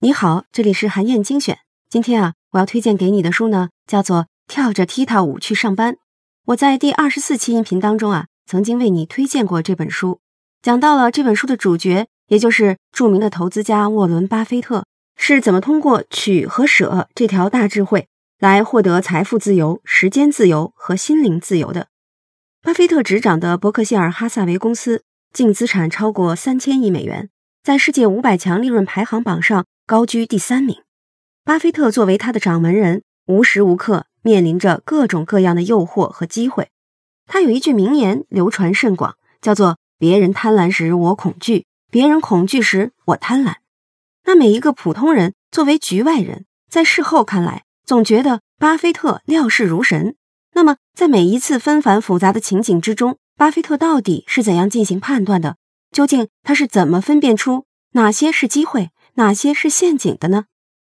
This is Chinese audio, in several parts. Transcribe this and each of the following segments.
你好，这里是韩燕精选。今天啊，我要推荐给你的书呢，叫做《跳着踢踏舞去上班》。我在第二十四期音频当中啊，曾经为你推荐过这本书，讲到了这本书的主角，也就是著名的投资家沃伦·巴菲特是怎么通过取和舍这条大智慧来获得财富自由、时间自由和心灵自由的。巴菲特执掌的伯克希尔哈萨维公司净资产超过三千亿美元，在世界五百强利润排行榜上。高居第三名，巴菲特作为他的掌门人，无时无刻面临着各种各样的诱惑和机会。他有一句名言流传甚广，叫做“别人贪婪时我恐惧，别人恐惧时我贪婪”。那每一个普通人作为局外人，在事后看来，总觉得巴菲特料事如神。那么，在每一次纷繁复杂的情景之中，巴菲特到底是怎样进行判断的？究竟他是怎么分辨出哪些是机会？哪些是陷阱的呢？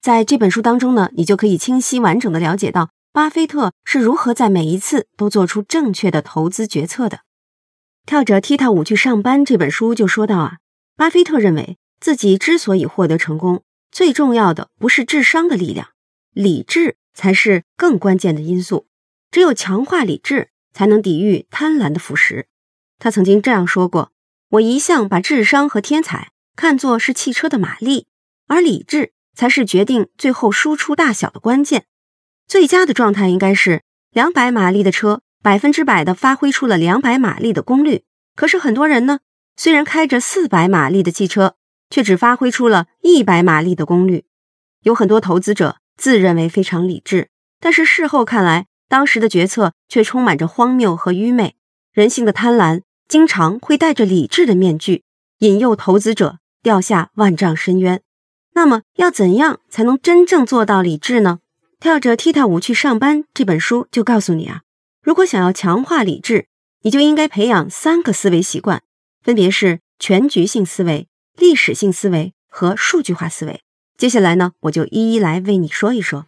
在这本书当中呢，你就可以清晰完整的了解到巴菲特是如何在每一次都做出正确的投资决策的。跳着踢踏舞去上班这本书就说到啊，巴菲特认为自己之所以获得成功，最重要的不是智商的力量，理智才是更关键的因素。只有强化理智，才能抵御贪婪的腐蚀。他曾经这样说过：“我一向把智商和天才。”看作是汽车的马力，而理智才是决定最后输出大小的关键。最佳的状态应该是两百马力的车百分之百的发挥出了两百马力的功率。可是很多人呢，虽然开着四百马力的汽车，却只发挥出了一百马力的功率。有很多投资者自认为非常理智，但是事后看来，当时的决策却充满着荒谬和愚昧。人性的贪婪经常会戴着理智的面具，引诱投资者。掉下万丈深渊，那么要怎样才能真正做到理智呢？跳着踢踏舞去上班这本书就告诉你啊，如果想要强化理智，你就应该培养三个思维习惯，分别是全局性思维、历史性思维和数据化思维。接下来呢，我就一一来为你说一说。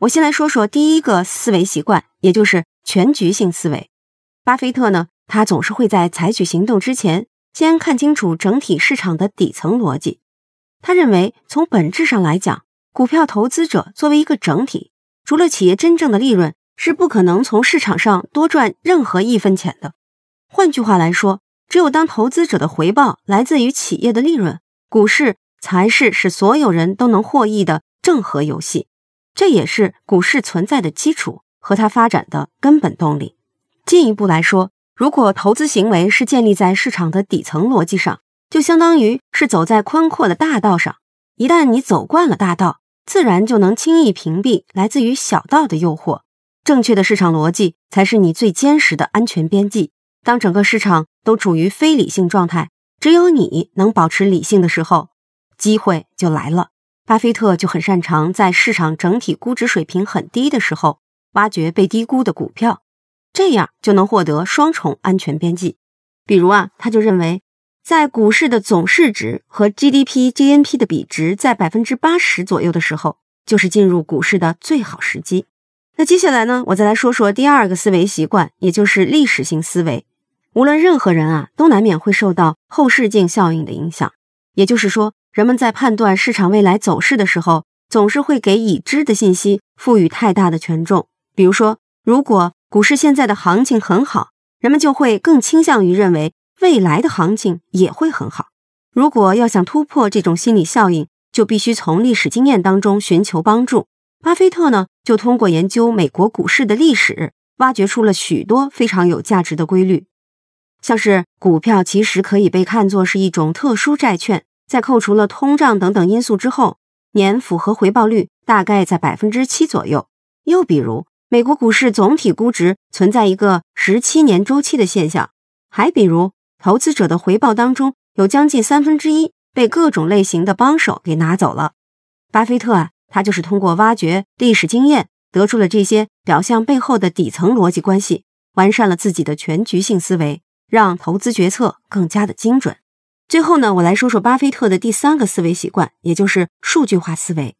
我先来说说第一个思维习惯，也就是全局性思维。巴菲特呢，他总是会在采取行动之前。先看清楚整体市场的底层逻辑。他认为，从本质上来讲，股票投资者作为一个整体，除了企业真正的利润，是不可能从市场上多赚任何一分钱的。换句话来说，只有当投资者的回报来自于企业的利润，股市才是使所有人都能获益的正和游戏。这也是股市存在的基础和它发展的根本动力。进一步来说，如果投资行为是建立在市场的底层逻辑上，就相当于是走在宽阔的大道上。一旦你走惯了大道，自然就能轻易屏蔽来自于小道的诱惑。正确的市场逻辑才是你最坚实的安全边际。当整个市场都处于非理性状态，只有你能保持理性的时候，机会就来了。巴菲特就很擅长在市场整体估值水平很低的时候，挖掘被低估的股票。这样就能获得双重安全边际。比如啊，他就认为，在股市的总市值和 GDP、GNP 的比值在百分之八十左右的时候，就是进入股市的最好时机。那接下来呢，我再来说说第二个思维习惯，也就是历史性思维。无论任何人啊，都难免会受到后视镜效应的影响。也就是说，人们在判断市场未来走势的时候，总是会给已知的信息赋予太大的权重。比如说，如果股市现在的行情很好，人们就会更倾向于认为未来的行情也会很好。如果要想突破这种心理效应，就必须从历史经验当中寻求帮助。巴菲特呢，就通过研究美国股市的历史，挖掘出了许多非常有价值的规律。像是股票其实可以被看作是一种特殊债券，在扣除了通胀等等因素之后，年复合回报率大概在百分之七左右。又比如。美国股市总体估值存在一个十七年周期的现象，还比如投资者的回报当中有将近三分之一被各种类型的帮手给拿走了。巴菲特啊，他就是通过挖掘历史经验，得出了这些表象背后的底层逻辑关系，完善了自己的全局性思维，让投资决策更加的精准。最后呢，我来说说巴菲特的第三个思维习惯，也就是数据化思维。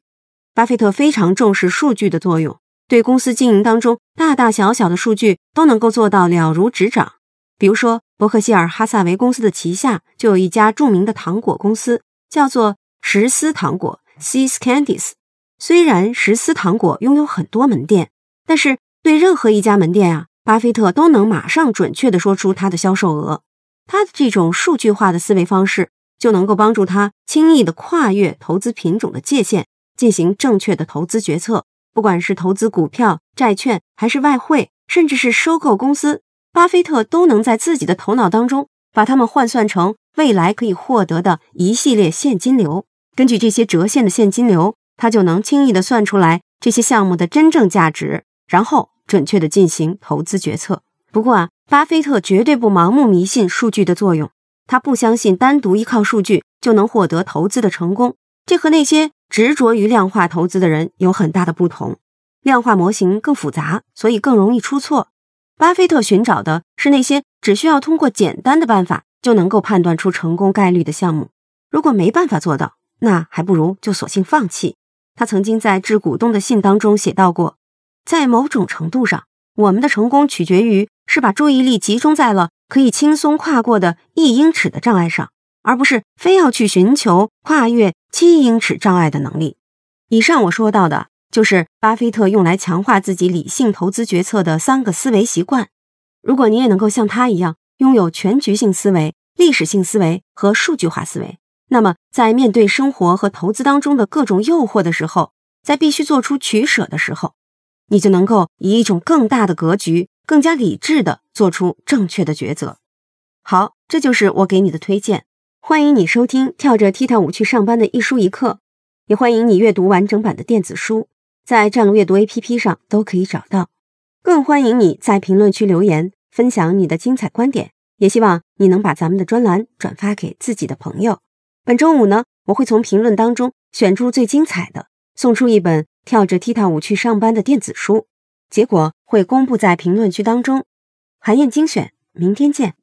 巴菲特非常重视数据的作用。对公司经营当中大大小小的数据都能够做到了如指掌，比如说，伯克希尔哈萨维公司的旗下就有一家著名的糖果公司，叫做石丝糖果 （See's Candies）。虽然石丝糖果拥有很多门店，但是对任何一家门店啊，巴菲特都能马上准确地说出它的销售额。他的这种数据化的思维方式，就能够帮助他轻易地跨越投资品种的界限，进行正确的投资决策。不管是投资股票、债券，还是外汇，甚至是收购公司。巴菲特都能在自己的头脑当中把它们换算成未来可以获得的一系列现金流，根据这些折现的现金流，他就能轻易的算出来这些项目的真正价值，然后准确的进行投资决策。不过啊，巴菲特绝对不盲目迷信数据的作用，他不相信单独依靠数据就能获得投资的成功，这和那些执着于量化投资的人有很大的不同。量化模型更复杂，所以更容易出错。巴菲特寻找的是那些只需要通过简单的办法就能够判断出成功概率的项目。如果没办法做到，那还不如就索性放弃。他曾经在致股东的信当中写到过，在某种程度上，我们的成功取决于是把注意力集中在了可以轻松跨过的一英尺的障碍上，而不是非要去寻求跨越七英尺障碍的能力。以上我说到的。就是巴菲特用来强化自己理性投资决策的三个思维习惯。如果你也能够像他一样拥有全局性思维、历史性思维和数据化思维，那么在面对生活和投资当中的各种诱惑的时候，在必须做出取舍的时候，你就能够以一种更大的格局、更加理智的做出正确的抉择。好，这就是我给你的推荐。欢迎你收听《跳着踢踏舞去上班》的一书一课，也欢迎你阅读完整版的电子书。在战龙阅读 APP 上都可以找到，更欢迎你在评论区留言分享你的精彩观点，也希望你能把咱们的专栏转发给自己的朋友。本周五呢，我会从评论当中选出最精彩的，送出一本跳着踢踏舞去上班的电子书，结果会公布在评论区当中。韩燕精选，明天见。